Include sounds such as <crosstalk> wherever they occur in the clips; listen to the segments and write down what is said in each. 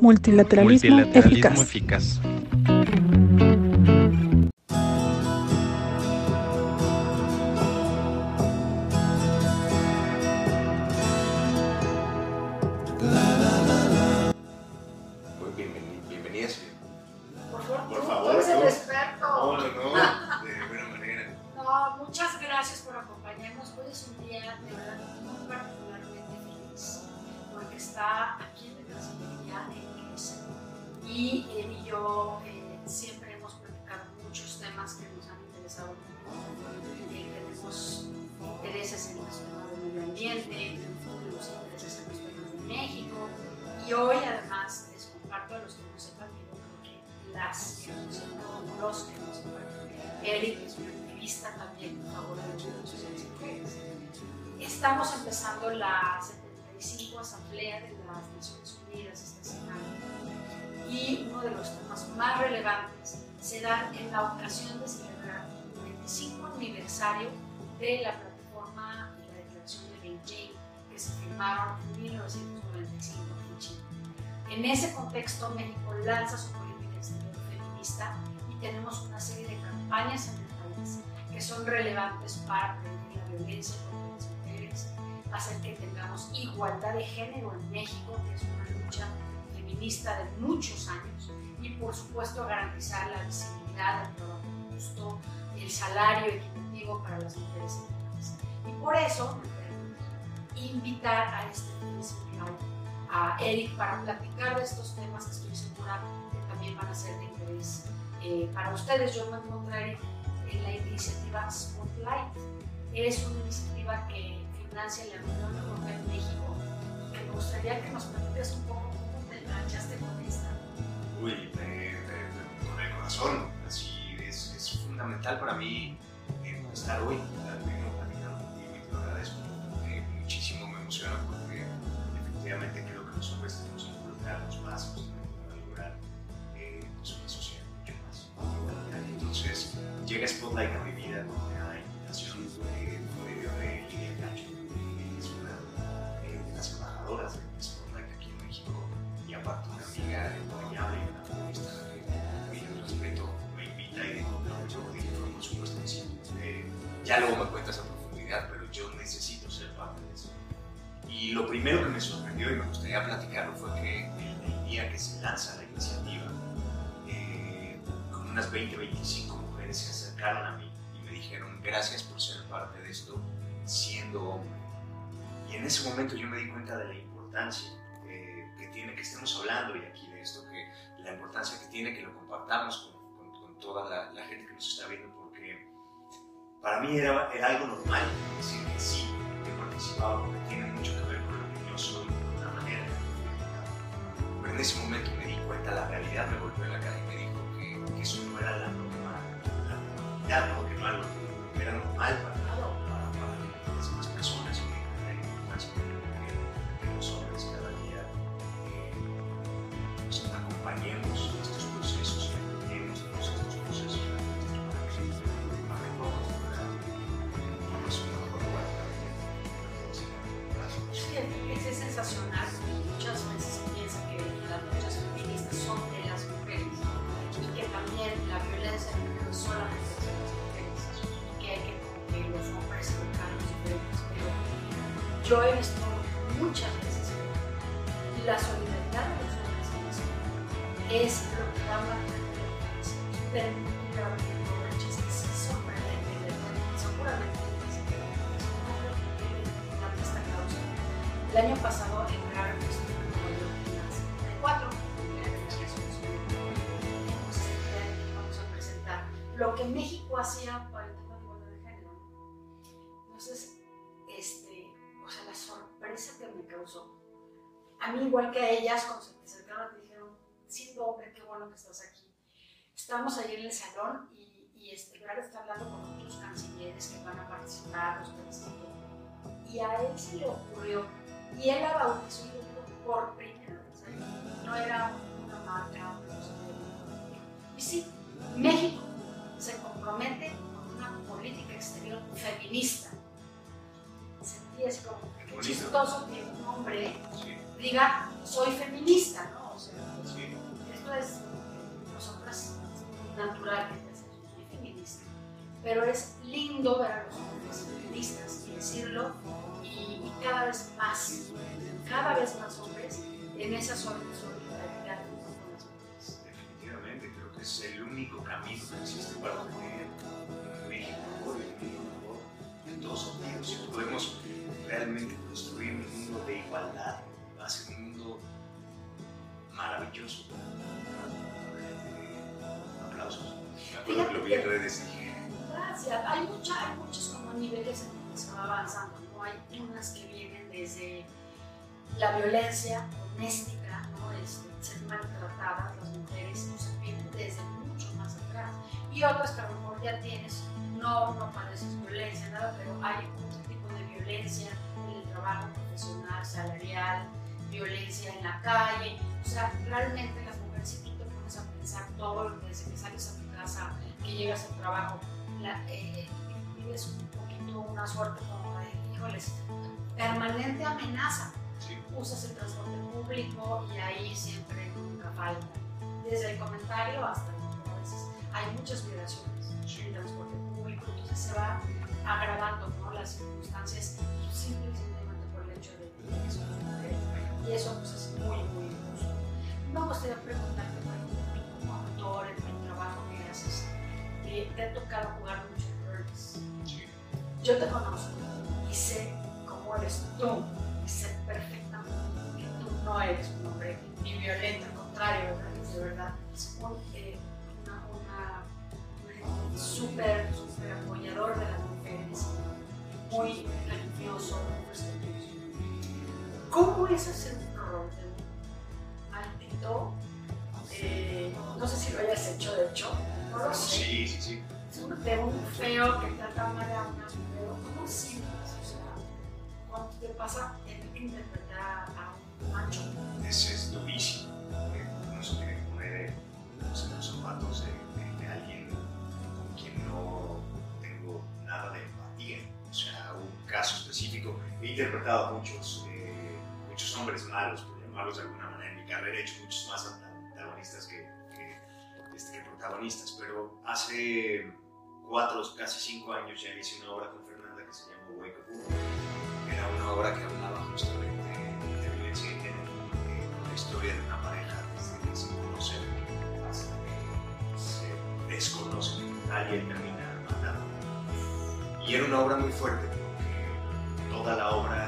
Multilateralismo, Multilateralismo eficaz. eficaz. En la ocasión de celebrar el 25 aniversario de la plataforma y la declaración de Beijing que se firmaron en 1995 en China. En ese contexto, México lanza su política exterior feminista y tenemos una serie de campañas en el país que son relevantes para prevenir la violencia contra las mujeres, hacer que tengamos igualdad de género en México, que es una lucha feminista de muchos años, y por supuesto garantizar la visibilidad del trabajo justo, el salario equitativo para las mujeres país. Y por eso invitar a este de a Eric para platicar de estos temas que estoy segura que también van a ser de interés eh, para ustedes. Yo me encontraré en la iniciativa Spotlight. Es una iniciativa que financia la Unión Europea en México me gustaría que nos platiques un poco cómo te enganchaste con esta. Uy, me- con el corazón, así fundamental para mí eh, estar hoy platicando contigo y te lo agradezco eh, muchísimo, me emociona porque efectivamente creo que los hombres tenemos que involucrarnos más para lograr eh, pues una sociedad mucho más. Entonces, llega Spotlight a mi vida ya luego me cuentas a profundidad, pero yo necesito ser parte de eso. Y lo primero que me sorprendió y me gustaría platicarlo fue que el, día que se lanza la iniciativa, eh, con unas 20, 25 mujeres se acercaron a mí y me dijeron gracias por ser parte de esto siendo hombre. Y en ese momento yo me di cuenta de la importancia eh, que tiene que estemos hablando hoy aquí de esto, que la importancia que tiene que lo compartamos con, con- con toda la, la gente que nos está viendo, para mí era, era algo normal decir que sí, que participaba, porque tiene mucho que ver con lo que yo soy, de una manera. Pero en ese momento me di cuenta, la realidad me golpeó en la cara y me dijo que, eso no era la normal, la normalidad, ¿no? que no era, normal para, Entonces, este, o sea, la sorpresa que me causó. A mí, igual que a ellas, cuando se me acercaron, me dijeron, siendo hombre, qué bueno que estás aquí. Estamos allí en el salón y, y este, Brad está hablando con otros cancilleres que van a participar, los presidentes y a él se le ocurrió, y él la bautizó por primera vez, no era una marca, y sí, México se compromete con una política exterior feminista. Bonito. chistoso que un hombre Sí. diga, soy feminista, ¿no? O sea, esto es nosotras natural que soy feminista, pero es lindo ver a los hombres feministas y decirlo y, cada vez más, cada vez más hombres en esa solidaridad con las mujeres. Definitivamente, creo que es el único camino que existe para tener México en todos sentidos. Si podemos realmente construir un mundo de igualdad, va a ser un mundo maravilloso. Aplausos. Me acuerdo que lo vi en redes Gracias. Hay, mucha, hay muchos como niveles en los que se va avanzando. ¿no? Hay unas que vienen desde la violencia doméstica, ¿no? Este, ser maltratadas las mujeres, o sea, vienen desde mucho más atrás. Y otras que a lo mejor ya tienes, no, no padeces violencia, nada, pero hay de violencia en el trabajo profesional, salarial, violencia en la calle. O sea, realmente las mujeres, si tú te pones a pensar todo desde que sales a tu casa, que llegas al trabajo, la, eh, vives un poquito una suerte como de, híjoles, permanente amenaza. Usas el transporte público y ahí siempre nunca falta. Desde el comentario hasta a veces hay muchas violaciones en el transporte público, entonces se va agravando. Las circunstancias simplemente por el hecho de que son mujeres. Y eso pues, es muy, muy injusto. Me gustaría preguntarte, por ejemplo, como autor, en el trabajo que haces, te ha tocado jugar muchos roles. Yo te conozco y sé cómo eres tú, y sé perfectamente que tú no eres un hombre ni violento, al contrario, de verdad, es un, eh, una, una, súper, súper apoyador de las mujeres, muy respetuoso. ¿Cómo es hacer un de un maldito? Eh, no sé si lo hayas hecho, de hecho, Sí, sí, sí. De un feo que trata mal a una pero ¿cómo sientes? O sea, cuando te pasa tener que interpretar a un macho. Ese es durísimo. Uno se tiene que poner en los zapatos de, de, alguien con quien no caso específico. He interpretado muchos, eh, muchos hombres malos, por llamarlos de alguna manera. En mi carrera he hecho muchos más antagonistas que este, protagonistas, pero hace cuatro, casi cinco años ya hice una obra con Fernanda que se llamó Wake Up Era una obra que hablaba justamente de violencia de género, de la historia de una pareja desde que se conocen hasta que se desconocen, alguien termina matando. Y era una obra muy fuerte toda la obra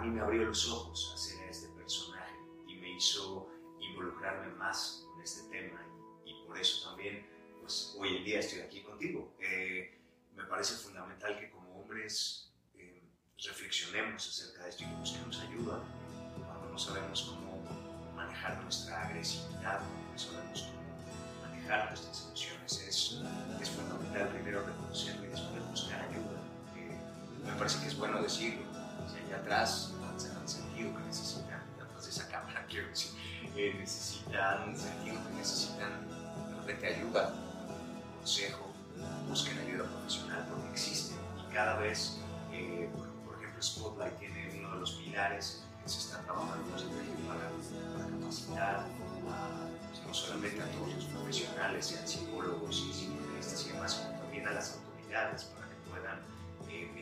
Eh, para mí me abrió los ojos hacer a este personaje y me hizo involucrarme más con este tema y, por eso también pues, hoy en día estoy aquí contigo. Eh, me parece fundamental que como hombres eh, reflexionemos acerca de esto y que busquemos ayuda no sabemos cómo manejar nuestra agresividad, no sabemos cómo manejar nuestras emociones. Es, es fundamental primero reconocerlo y después buscar ayuda. me parece que es bueno decirlo. Atrás han, sentido que necesitan, atrás de esa cámara <laughs> quiero decir, eh, necesitan sentido que necesitan de repente ayuda, consejo, busquen ayuda profesional porque existe y cada vez, eh, por, ejemplo, Spotlight tiene uno de los pilares se está trabajando para, para capacitar pues, no solamente a todos los profesionales, sean psicólogos y psicoanalistas y demás, sino también a las autoridades para que puedan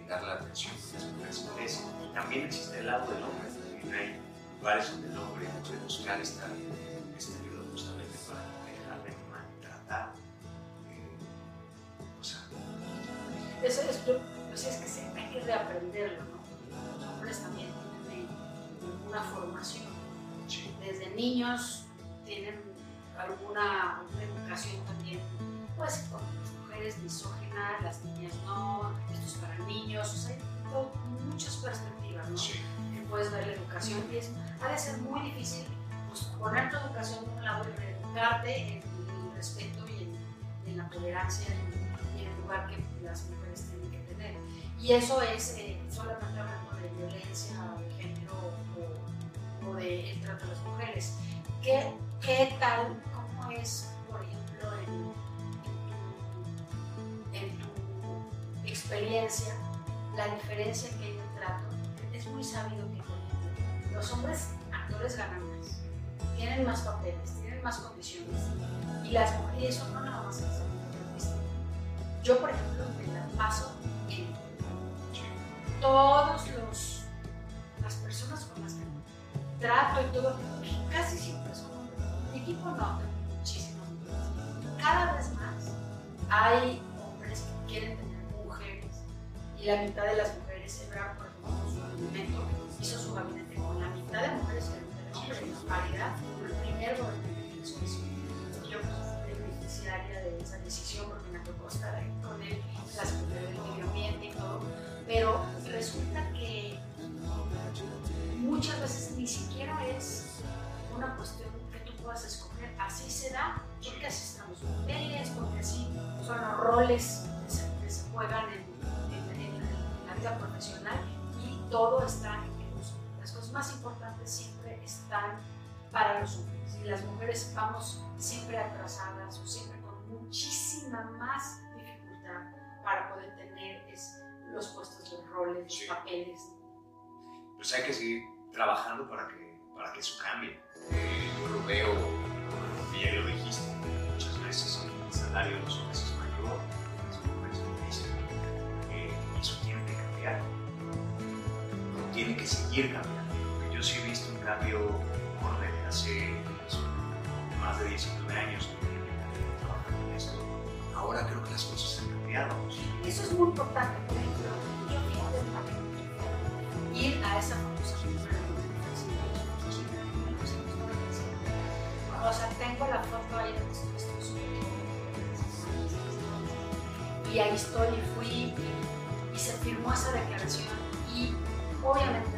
brindar la atención que. También existe el lado del hombre, también hay lugares donde el hombre puede buscar esta, este ayuda justamente para dejar de maltratar. Eh, o sea, eso es, lo pues es que se, hay que reaprenderlo, ¿no? Los hombres también tienen una formación. Desde niños tienen alguna, educación también, pues, con mujeres misóginas, las niñas no, esto es para niños, o sea, hay muchas perspectivas, ¿no? Que puedes ver la educación y es, ha de ser muy difícil pues, poner tu educación en un lado y reeducarte en el respeto y en, la tolerancia y en el lugar que las mujeres tienen que tener. Y eso es eh, solamente hablando de violencia de género o, o de el trato de las mujeres. ¿Qué, qué tal, cómo es, por ejemplo, en, experiencia, la diferencia que hay el trato? Es muy sabido que, ejemplo, los hombres actores ganan más, tienen más papeles, tienen más condiciones. Y las mujeres, eso no nada más Yo, por ejemplo, me la paso en todos los las personas con las que trato y todo, casi siempre son hombres. Mi equipo no, muchísimos Cada vez más hay hombres que quieren tener y la mitad de las mujeres, Ebrar, por su gabinete, hizo su gabinete con la mitad de mujeres y la de hombres en paridad, el primer gobernador de Yo fui beneficiaria de esa decisión porque me tocó estar ahí con él, la Secretaría del Medio Ambiente y todo, pero resulta que muchas veces ni siquiera es una cuestión que tú puedas escoger, así se da, porque así están los papeles, porque así son los roles que se, juegan en, vida profesional y todo está en los Las cosas más importantes siempre están para los hombres y las mujeres vamos siempre atrasadas o siempre con muchísima más dificultad para poder tener los puestos, los roles, los papeles. Pues hay que seguir trabajando para que, para que eso cambie. Yo lo veo, como ya lo dijiste, muchas veces el salario de los hombres seguir cambiando. Porque yo sí he visto un cambio desde hace pues, más de 19 años trabajando en esto. Ahora creo que las cosas han cambiado. Eso es muy importante, por ejemplo, yo ir a esa famosa O sea, tengo la foto ahí de Estados Y ahí estoy y fui y, se firmó esa declaración y obviamente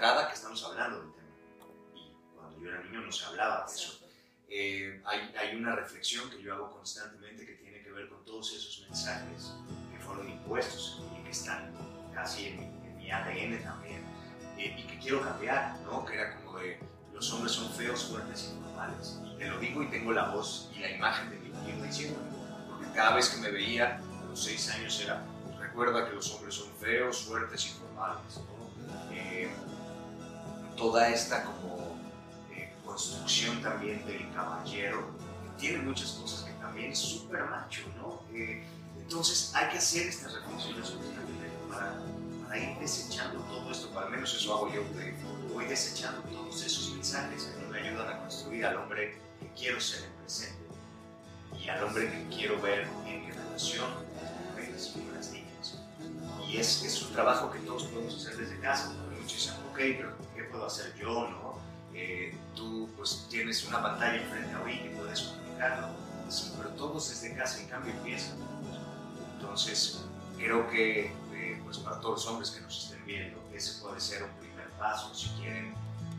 entrada, que estamos hablando del tema. Y cuando yo era niño no se hablaba de eso. Eh, hay, hay, una reflexión que yo hago constantemente que tiene que ver con todos esos mensajes que fueron impuestos y que están casi en mi, ADN también, eh, y que quiero cambiar, ¿no? Que era como de los hombres son feos, fuertes y normales. Y te lo digo y tengo la voz y la imagen de mi tío diciéndome, porque cada vez que me veía a los seis años era, recuerda que los hombres son feos, fuertes y normales, ¿no? Toda esta como eh, construcción también del caballero, que tiene muchas cosas que también es súper macho, ¿no? entonces hay que hacer estas reflexiones para, para, ir desechando todo esto, al menos eso hago yo, voy desechando todos esos mensajes que me ayudan a construir al hombre que quiero ser en presente y al hombre que quiero ver en mi relación con las y con las niñas. Y es, es un trabajo que todos podemos hacer desde casa. Ok, pero ¿qué puedo hacer yo? No? Eh, tú pues tienes una pantalla enfrente a y puedes comunicarlo. Sí, pero todos desde casa en cambio empiezan. Entonces, creo que pues para todos los hombres que nos estén viendo, ese puede ser un primer paso si quieren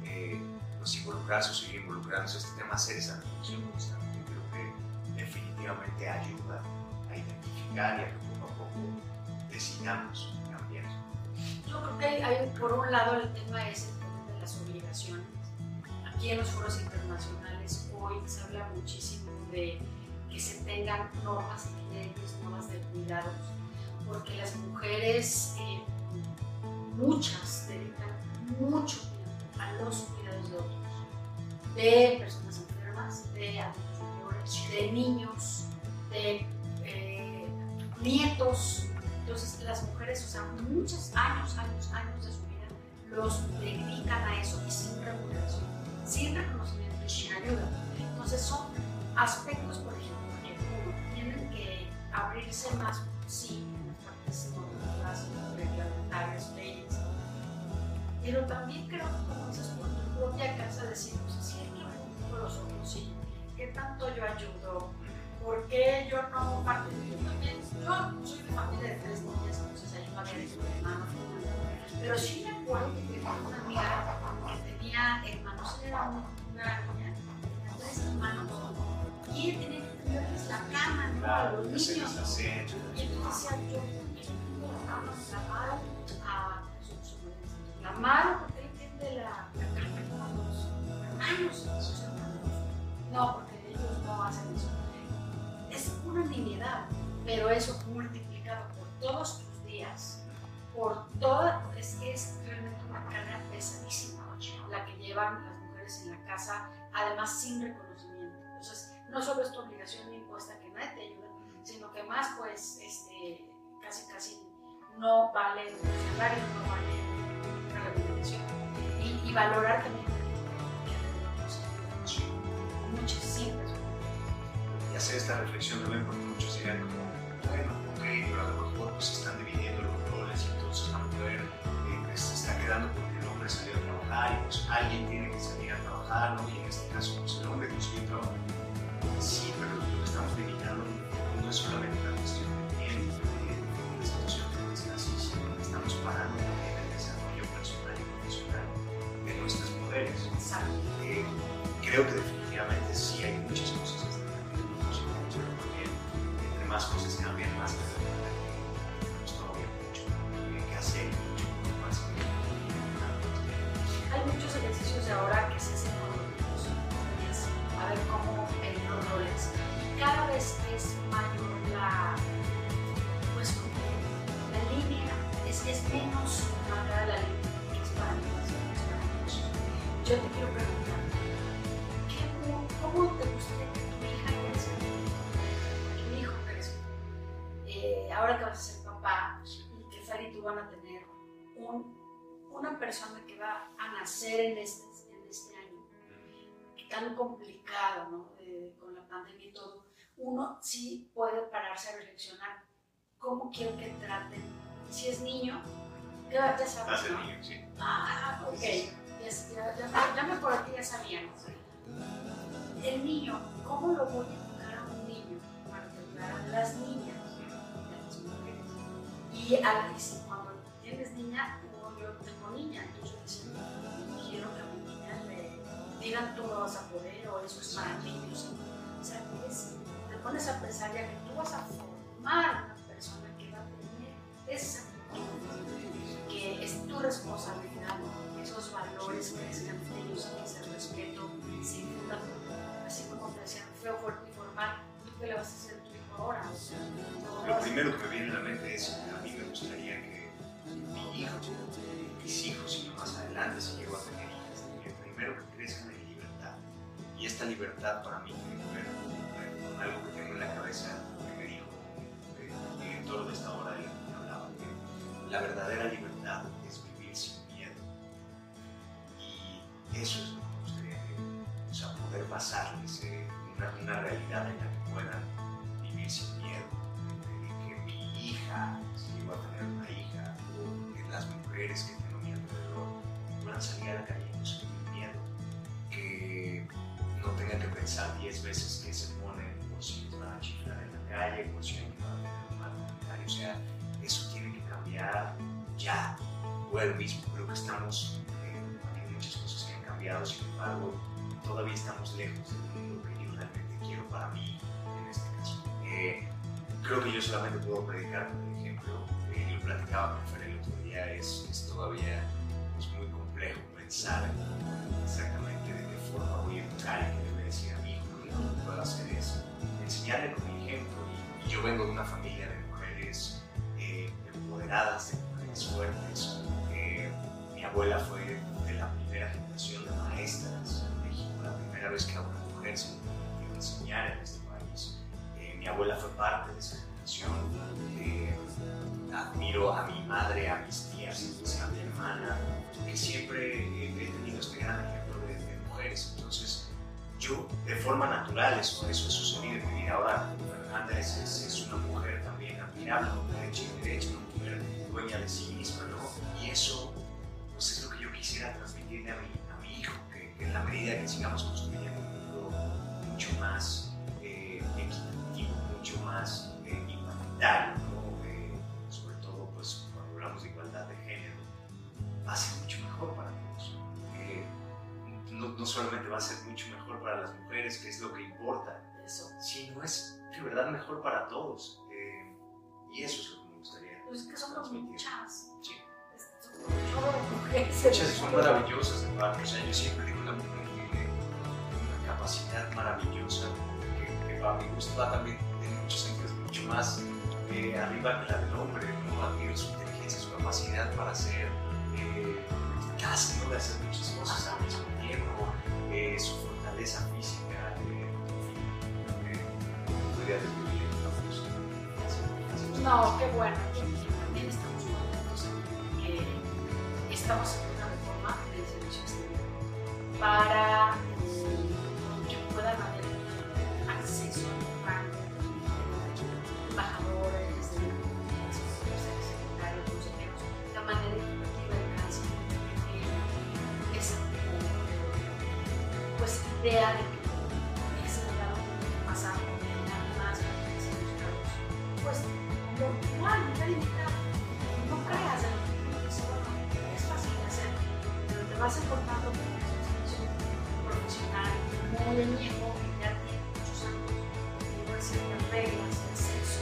eh, pues involucrarse o seguir involucrándose este tema, hacer esa reflexión constante. Creo que definitivamente ayuda a identificar y a que poco a poco decidamos. Yo creo que hay, por un lado el tema es el tema de las obligaciones. aquí en los foros internacionales hoy se habla muchísimo de que se tengan normas leyes, normas de cuidados, porque las mujeres, eh, muchas, dedican mucho tiempo a los cuidados de otros, de personas enfermas, de adultos mayores, de niños, de eh, nietos. Entonces las mujeres, sea, muchos años, años, años de su vida los dedican a eso y sin remuneración, sin reconocimiento y sin ayuda. Entonces son aspectos, por ejemplo, que tienen que abrirse más, sí, en las partes normativas, reglamentarias, leyes, pero también creo que como dices, por tu propia casa decir, pues sí poco los otros, sí, ¿qué tanto yo ayudo? ¿Por qué yo no participo? Yo también, yo soy de familia de tres niñas, entonces hay una de hermanos, pero sí me acuerdo que tenía una amiga que tenía hermanos, era una, niña, tenía tres hermanos, y ella tenía que tenerles la cama, ¿no? a los niños. Y entonces decía yo, la mano a la mano porque él entiende la, cama a los sus hermanos. No, porque ellos no hacen eso. Es una nimiedad, pero eso multiplicado por todos tus días, por toda, es, es realmente una carga pesadísima la que llevan las mujeres en la casa, además sin reconocimiento. Entonces, no solo es tu obligación impuesta que nadie te ayuda, sino que más, pues, este, casi, casi no vale el salario, no vale la remuneración. Y, y valorar también siempre y hacer esta reflexión también porque muchos dirán como, bueno, ok, pero a lo mejor pues están dividiendo los roles entonces la mujer eh, pues, se está quedando porque el hombre salió a trabajar y pues alguien tiene que salir a trabajar, ¿no? Y en este caso pues el hombre consiguió trabajo. Sí, pero lo que estamos limitando no es solamente una cuestión de, es mayor la, pues la línea, es, es menos marcada la línea es para y que es. Yo te quiero preguntar, ¿qué, ¿cómo te gustaría que tu hija crezca? Que mi hijo crezca. Eh, ahora que vas a ser papá y que Sara y tú van a tener un una persona que va a nacer en este, en este año, tan complicado, ¿no? Eh, con la pandemia y todo, uno sí puede pararse a reflexionar cómo quiero que traten. Si es niño, ya, ya sabes, Más el ¿no? niño, sí. Ah, ok. Ya, ya, ya, me- por aquí ya sabían. El niño, ¿cómo lo voy a educar a un niño para educar a las niñas, a las mujeres? Y, a, cuando tienes niña, como yo tengo niña, entonces quiero que a mi niña le digan tú no vas a poder o eso es para niños. O sea, es- pones a pensar ya que tú vas a formar una persona que va a tener esa actitud, que es tu responsabilidad, que esos valores crezcan en ellos, que ese respeto se infunda, así como te decían, feo, y formal, ¿tú qué le vas a hacer a tu hijo ahora? Lo primero que me viene a la mente es, a mí me gustaría que mi hijo, mis hijos, y más adelante, si llego a tener hijas, que primero que crezcan en libertad. Y esta libertad para mí tiene que ver con, algo la cabeza que me dijo eh, el director de esta hora de la que hablaba, que la verdadera libertad es vivir sin miedo. Y eso es lo que me gustaría que, o sea, poder pasarles eh, una, realidad en la que puedan vivir sin miedo de que mi hija, si llego a tener una hija, o que las mujeres que tengo a mi alrededor puedan salir a la calle sentir miedo, que no tengan que pensar 10 veces que ponen por chica de la calle, como si o sea, eso tiene que cambiar ya. Bueno, mismo creo que estamos, eh, hay muchas cosas que han cambiado, sin embargo, todavía estamos lejos de lo que yo realmente quiero para mí en este caso. Eh, creo que yo solamente puedo predicar por ejemplo, eh, yo platicaba con Fer el otro día, es, es todavía es muy complejo pensar exactamente de qué forma voy a entrar y qué le voy a decir a mi hijo, no puedo hacer eso yo vengo de una familia de mujeres eh, empoderadas, de mujeres fuertes. Eh, mi abuela fue de la primera generación de maestras en México, la primera vez que a una mujer se le enseñar en este país. Eh, mi abuela fue parte de esa generación. Eh, admiro a mi madre, a mis tías, a mi hermana, que siempre he tenido este gran ejemplo de, de mujeres. Entonces, yo de forma natural eso, eso ha sucedido en mi vida. Ahora, Fernanda es, es, es una mujer también admirable, una mujer hecha y derecha, una mujer dueña de sí misma, ¿no? Y eso pues, es lo que yo quisiera transmitirle a mi, a mi hijo, que, que en la medida que sigamos construyendo un mundo mucho más eh, equitativo, mucho más eh, igualitario, ¿no? Eh, sobre todo pues, cuando hablamos de igualdad de género, va a ser mucho mejor para todos. Eh, no, no solamente va a ser mucho mujeres, que es lo que importa, Eso. sino es de verdad mejor para todos. Eh, y eso es lo que me gustaría. Pues es que somos muchas. Sí. Muchas son maravillosas. O sea, yo siempre digo una mujer tiene una capacidad maravillosa que, que para mi gusto va también en muchos sentidos mucho más eh, arriba que la del hombre. ¿no? Admiro su inteligencia, su capacidad para ser eh, eficaz, ¿no? de hacer muchas cosas al mismo tiempo, eh, su fortaleza física. Describir No, qué bueno. También estamos contentos estamos haciendo una reforma del servicio exterior para que puedan haber acceso a embajadores, secretarios, consejeros, de manera equitativa de cada pues idea de que vas encontrando con situación profesional muy añejo, que ya tiene muchos años, tiene ciertas reglas de acceso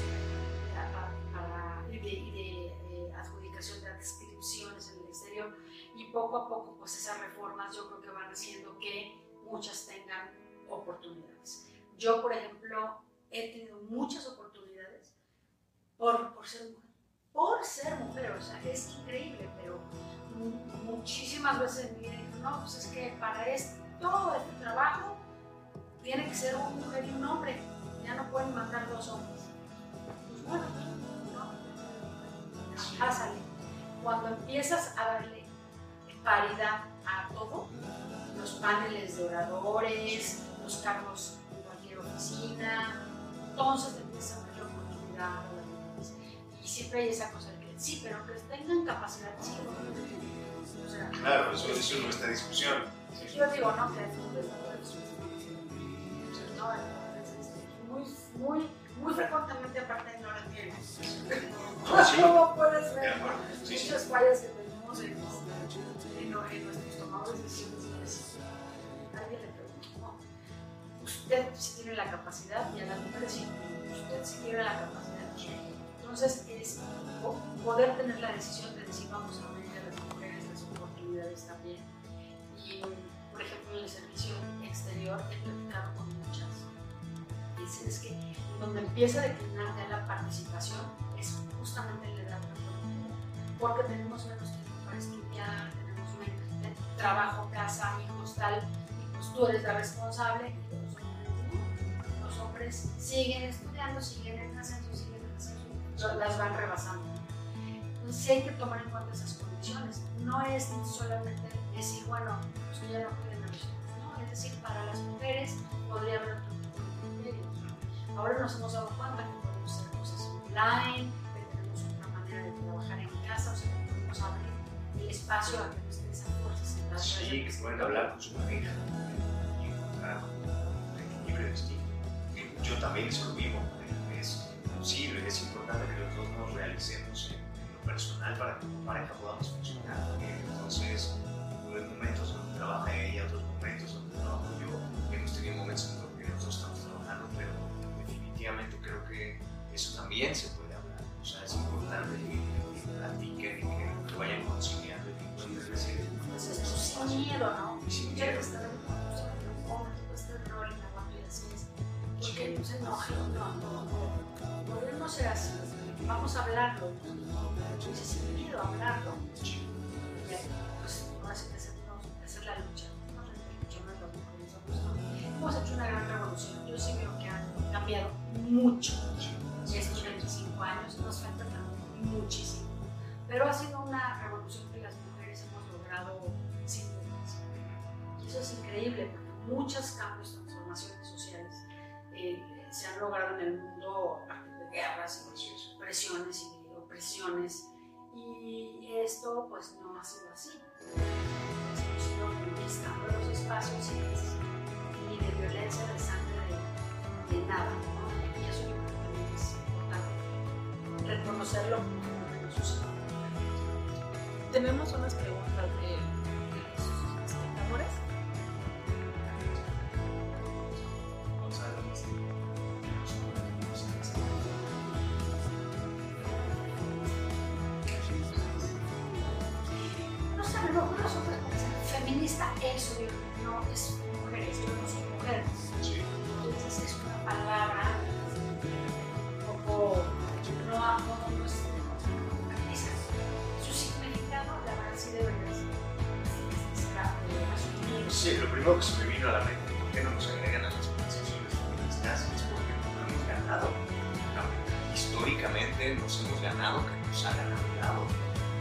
y de, y de, eh, adjudicación de adscripciones en el exterior, y poco a poco, pues esas reformas yo creo que van haciendo que muchas tengan oportunidades. Yo, por ejemplo, he tenido muchas oportunidades por, por ser mujer. Por ser mujer, o sea, es increíble, pero mu- muchísimas veces vida digo, no, pues es que para este, todo este trabajo tiene que ser una mujer y un hombre, ya no pueden mandar dos hombres. Pues bueno, no, pásale. Cuando empiezas a darle paridad a todo, los paneles de oradores, los cargos en cualquier oficina, entonces siempre hay esa cosa de que sí, pero que tengan capacidad, sí, no. o sea, Claro, eso, eso es nuestra discusión. yo digo, no, que no, entonces, muy, muy, muy frecuentemente aparte no la tienen. Ah, sí. <laughs> ¿Cómo puedes De ver. Sí, sí. muchas fallas que tenemos en, en, en nuestros tomados de decisiones? Alguien le pregunta, no, usted sí tiene la capacidad y a las mujeres sí, usted sí tiene la capacidad. Entonces es po- poder tener la decisión de decir vamos a abrir a las mujeres las oportunidades también. Y por ejemplo en el servicio exterior he platicado con muchas. Dicen es que donde empieza a declinar ya la participación es justamente en la edad porque tenemos menos tiempo para estudiar, tenemos menos trabajo, casa, hijos, tal, y pues tú eres la responsable y. Los hombres siguen estudiando, siguen en ascenso, las van rebasando. Entonces sí hay que tomar en cuenta esas condiciones. No es solamente decir, bueno, pues que ya no pueden a los hombres, no, es decir, para las mujeres podría haber otro tipo de criterios. Ahora nos hemos dado cuenta que podemos hacer cosas online, que tenemos otra manera de trabajar en casa, o sea, que podemos abrir el espacio a que fuerza central. Sí, que se pueden hablar con su pareja y encontrar un equilibrio. Que Yo también eso lo vivo. Posible, es importante que los dos nos realicemos en, en lo personal para que como pareja podamos funcionar. Eh, Entonces, hay momentos donde trabaja ella, otros momentos donde trabajo yo. Hemos tenido momentos en los que los dos estamos trabajando, pero definitivamente creo que eso también se puede hablar. O sea, es importante que, que platiquen y que, que vayan conciliando y que encuentren ese Entonces, sin miedo, ¿no? y sin miedo. estar en un hombre, tú puedes tener rol en la guardia y así es. Porque no se enoje, no, no, no. Ser así. Vamos a hablarlo. Miedo a hablarlo. Pues, hacemos, hacer la lucha. ¿no? Hemos hecho una gran revolución. Yo sí veo que ha cambiado mucho. Y estos 25 años nos falta también muchísimo. Pero ha sido una revolución que las mujeres hemos logrado sin. Y eso es increíble porque muchos cambios, transformaciones sociales eh, se han logrado en el mundo guerras y presiones y opresiones. Y esto pues no ha sido así. Hemos ido conquistando los espacios y ni de violencia, de sangre, de, de nada. ¿no? Y eso yo creo que es importante reconocerlo como. Tenemos unas preguntas de Sí, lo primero que se me vino a la mente, ¿por qué no nos agregan a las organizaciones feministas? Es porque no hemos ganado. No, históricamente nos hemos ganado que nos hagan a un lado.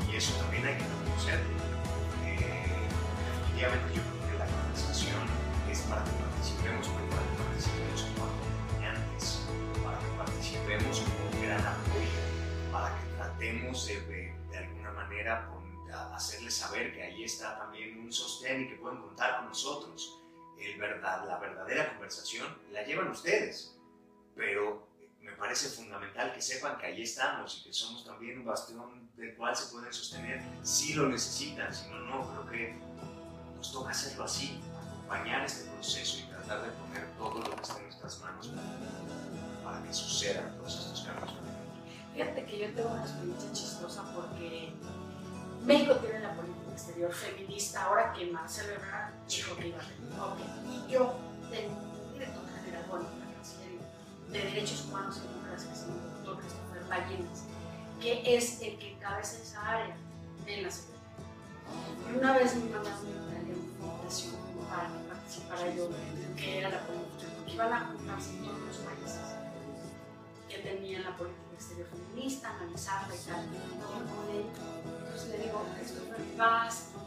Y eso también hay que reconocerlo. Eh, yo creo que la conversación es para que participemos, pero para que participemos como acompañantes, para que participemos como un gran apoyo, para que tratemos de, de, de alguna manera a- hacerles saber que ahí está también un sostén y que pueden contar con nosotros. El verdad, la verdadera conversación la llevan ustedes, pero me parece fundamental que sepan que ahí estamos y que somos también un bastión del cual se pueden sostener si lo necesitan, si no, no, creo que nos toca hacerlo así, acompañar este proceso y tratar de poner todo lo que está en nuestras manos para, para que sucedan todos estos cambios. Fíjate que yo tengo una experiencia chistosa porque México tiene la política exterior feminista ahora que Marcelo Ebrard dijo que iba a venir. Ok. Y yo tengo un director general, bueno, la Cancillería de Derechos Humanos y Democracia, que llama el doctor Christopher Ballenas, que es el que encabeza esa área en la Secretaría. Y una vez me mandaron una invitación para que participara yo, que era la política, porque iban a juntarse todos los países que tenían la política exterior feminista, analizarla y tal. Entonces le digo, perfecto,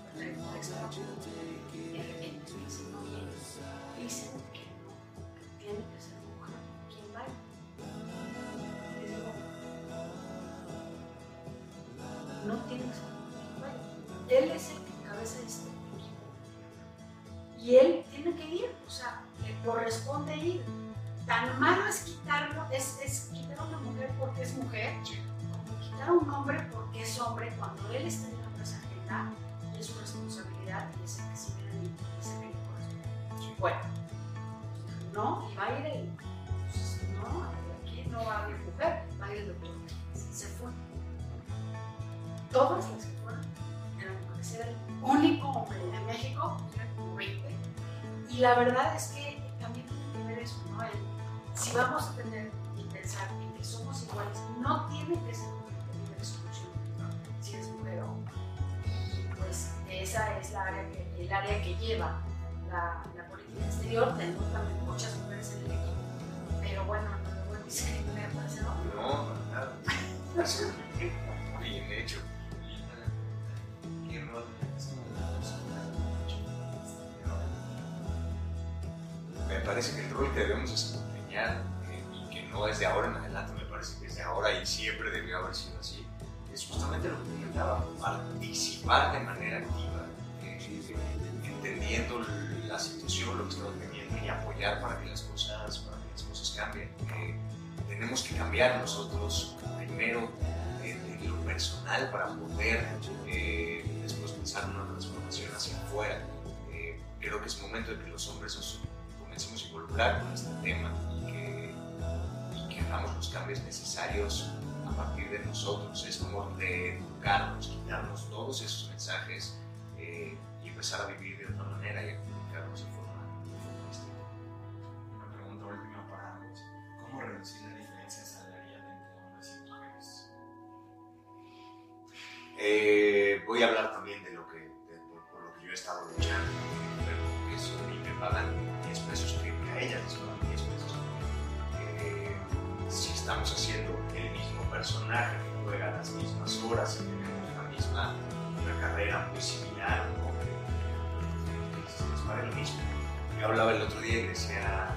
excelente. Y de repente me dice, no. Bueno, no, y va a ir. Entonces, no, aquí no va a ir mujer, va a ir el doctor. Se fue. Todas las que fueron eran mujeres, era el único hombre de México, eran como 20. Y la verdad es que también tiene que ver eso, ¿no? El- si vamos a tener y pensar en que somos iguales, no tiene que ser un criterio de exclusión, ¿no? si eres mujer o. Y pues esa es la área que, el área que lleva la, la política exterior. Tenemos también muchas mujeres en el equipo, pero bueno, no voy a discriminar, parece, ¿no? No, no, nada. Así es, bien hecho. ¿Qué rol Me parece que el rol que debemos desempeñar eh, y que no es de ahora en adelante, me parece que es de ahora y siempre debió haber sido así, es justamente lo que comentaba, participar de manera activa, eh, entendiendo la situación, lo que estamos teniendo y apoyar para que las cosas, para que las cosas cambien. Tenemos que cambiar nosotros primero de lo personal para poder eh, después pensar en una transformación hacia afuera. Eh, creo que es momento de que los hombres comencemos a involucrar con este tema y que, hagamos los cambios necesarios a partir de nosotros. Es como reeducarnos, quitarnos todos esos mensajes eh, y empezar a vivir de otra manera decir la diferencia salarial entre hombres y mujeres? Eh, voy a hablar también de lo que, de- por, por lo que yo he estado luchando, pero eso mí me pagan 10 pesos que a ella les pagan 10 pesos. Eh, si estamos haciendo el mismo personaje que juega las mismas horas y tenemos la misma, una carrera muy similar, ¿no? Es, es para lo mismo. Yo hablaba el otro día y decía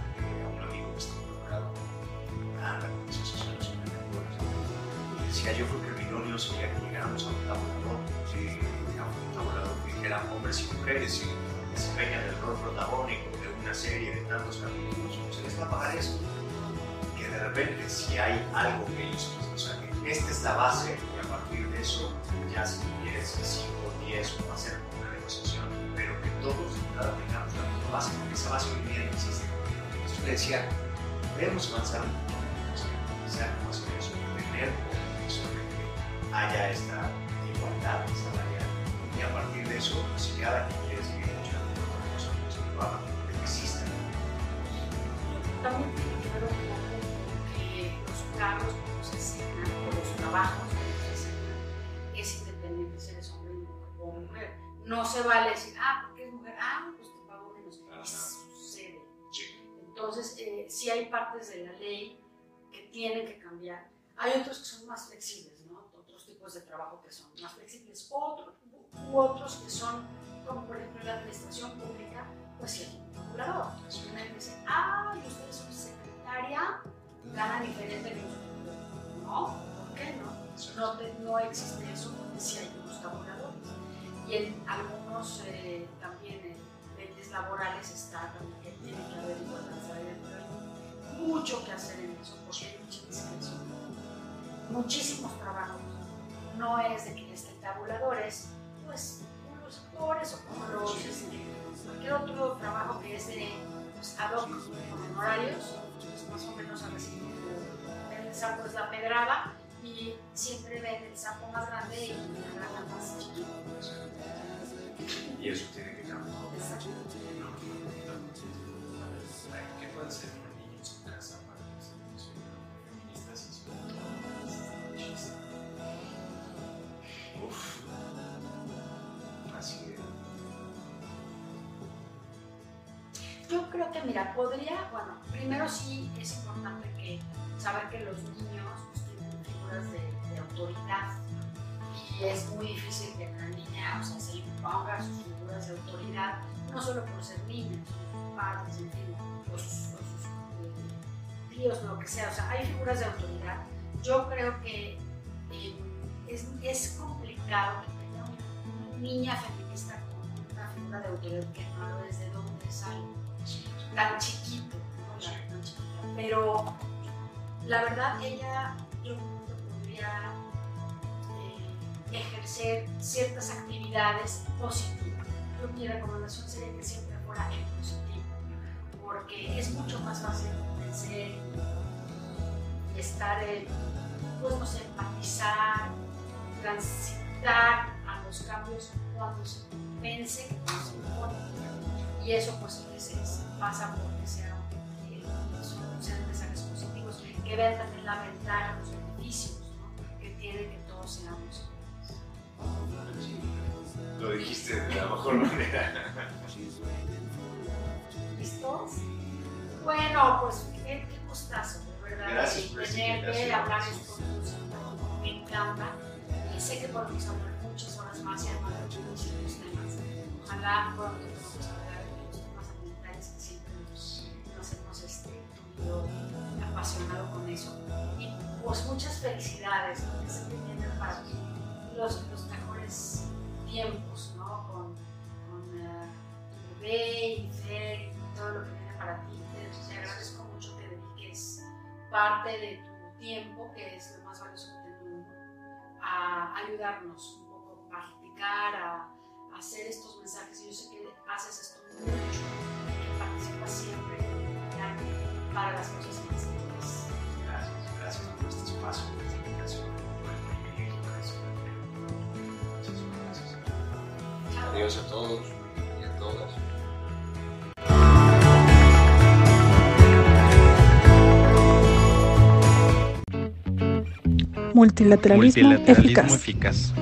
decía yo creo que lo idóneo sería que llegáramos a un tabulador, sí, un tabulador que dijera hombres y mujeres y desempeñan el rol protagónico de una serie de tantos capítulos, se les va a pagar eso. Que de repente si hay algo que ellos, o sea, que esta es la base y a partir de eso ya si quieres 5 o 10 o hacer una negociación, pero que todos tengamos la misma base, porque esa base hoy día no existe. Entonces le decía, debemos avanzar un poco, quizá cómo hacer eso, tener haya esta igualdad salarial y a partir de eso, si cada quien quiere seguir luchando por una cosa, pues que lo haga, que exista. También tiene que ver un poco que los cargos que nos asignan o los trabajos que nos asignan es independiente si eres hombre o mujer. No se vale decir, ah, porque es mujer, ah, pues te pago menos. Nada. sucede. Sí. Entonces, eh, sí hay partes de la ley que tienen que cambiar. Hay otros que son más flexibles, tipos de trabajo que son más flexibles. Otros, u otros que son, como por ejemplo la administración pública, pues sí hay un tabulador. Entonces, una dice, ah, y ustedes son secretaria, ganan diferente que nosotros. No, ¿por qué no? No, te- no existe eso porque sí hay unos tabuladores. Y en algunos eh, también en leyes laborales está también que tiene que haber igualdad pero hay mucho que hacer en eso porque hay mucha discreción. Muchísimos trabajos. No es de que esté el tabulador, es pues los actores o como los, este, cualquier otro trabajo que es de pues, ad hoc, con honorarios, pues más o menos a veces el sapo es la pedrada y siempre ven el sapo más grande y la rana más chiquita. Y eso tiene que cambiar. Exacto. ¿Qué puede hacer mira, podría, bueno, primero sí es importante que saber que los niños tienen figuras de, autoridad. Y es muy difícil que una niña, o sea, se imponga sus figuras de autoridad, no solo por ser niña, sino sus padres, en fin, o sus, o eh, tíos, lo que sea, o sea, hay figuras de autoridad. Yo creo que eh, es, complicado que tenga una, niña feminista con una figura de autoridad que no es de dónde sale tan chiquito. Pero la verdad ella yo podría eh, ejercer ciertas actividades positivas. Yo mi recomendación sería que siempre fuera en positivo, porque es mucho más fácil convencer y estar, en, pues empatizar, transitar a los cambios cuando se convence que cuando se impone. Y eso pues es, es- pasa porque sea, eh, son- sean mensajes positivos, que vean también la ventaja, los beneficios ¿no? que tiene que todos seamos. Lo dijiste de la mejor manera. <laughs> ¿Listos? Bueno, pues qué, qué gustazo, de verdad. Gracias por esta tener que invitación. hablar esto me encanta. Y sé que podemos hablar muchas horas más y además de muchísimos temas. Ojalá pronto podamos hablar con eso. Y pues muchas felicidades, ¿no? que se te vienen para ti los, mejores tiempos, ¿no? Con, con tu bebé y Fer y todo lo que viene para ti. Te, agradezco mucho que dediques parte de tu tiempo, que es lo más valioso que tenemos, a ayudarnos un poco, a practicar, a, hacer estos mensajes. Y yo sé que haces esto mucho, que participas siempre para las cosas más gracias por este espacio, por esta invitación, por Muchísimas gracias. Adiós a todos y a todas. Multilateralismo, multilateralismo eficaz.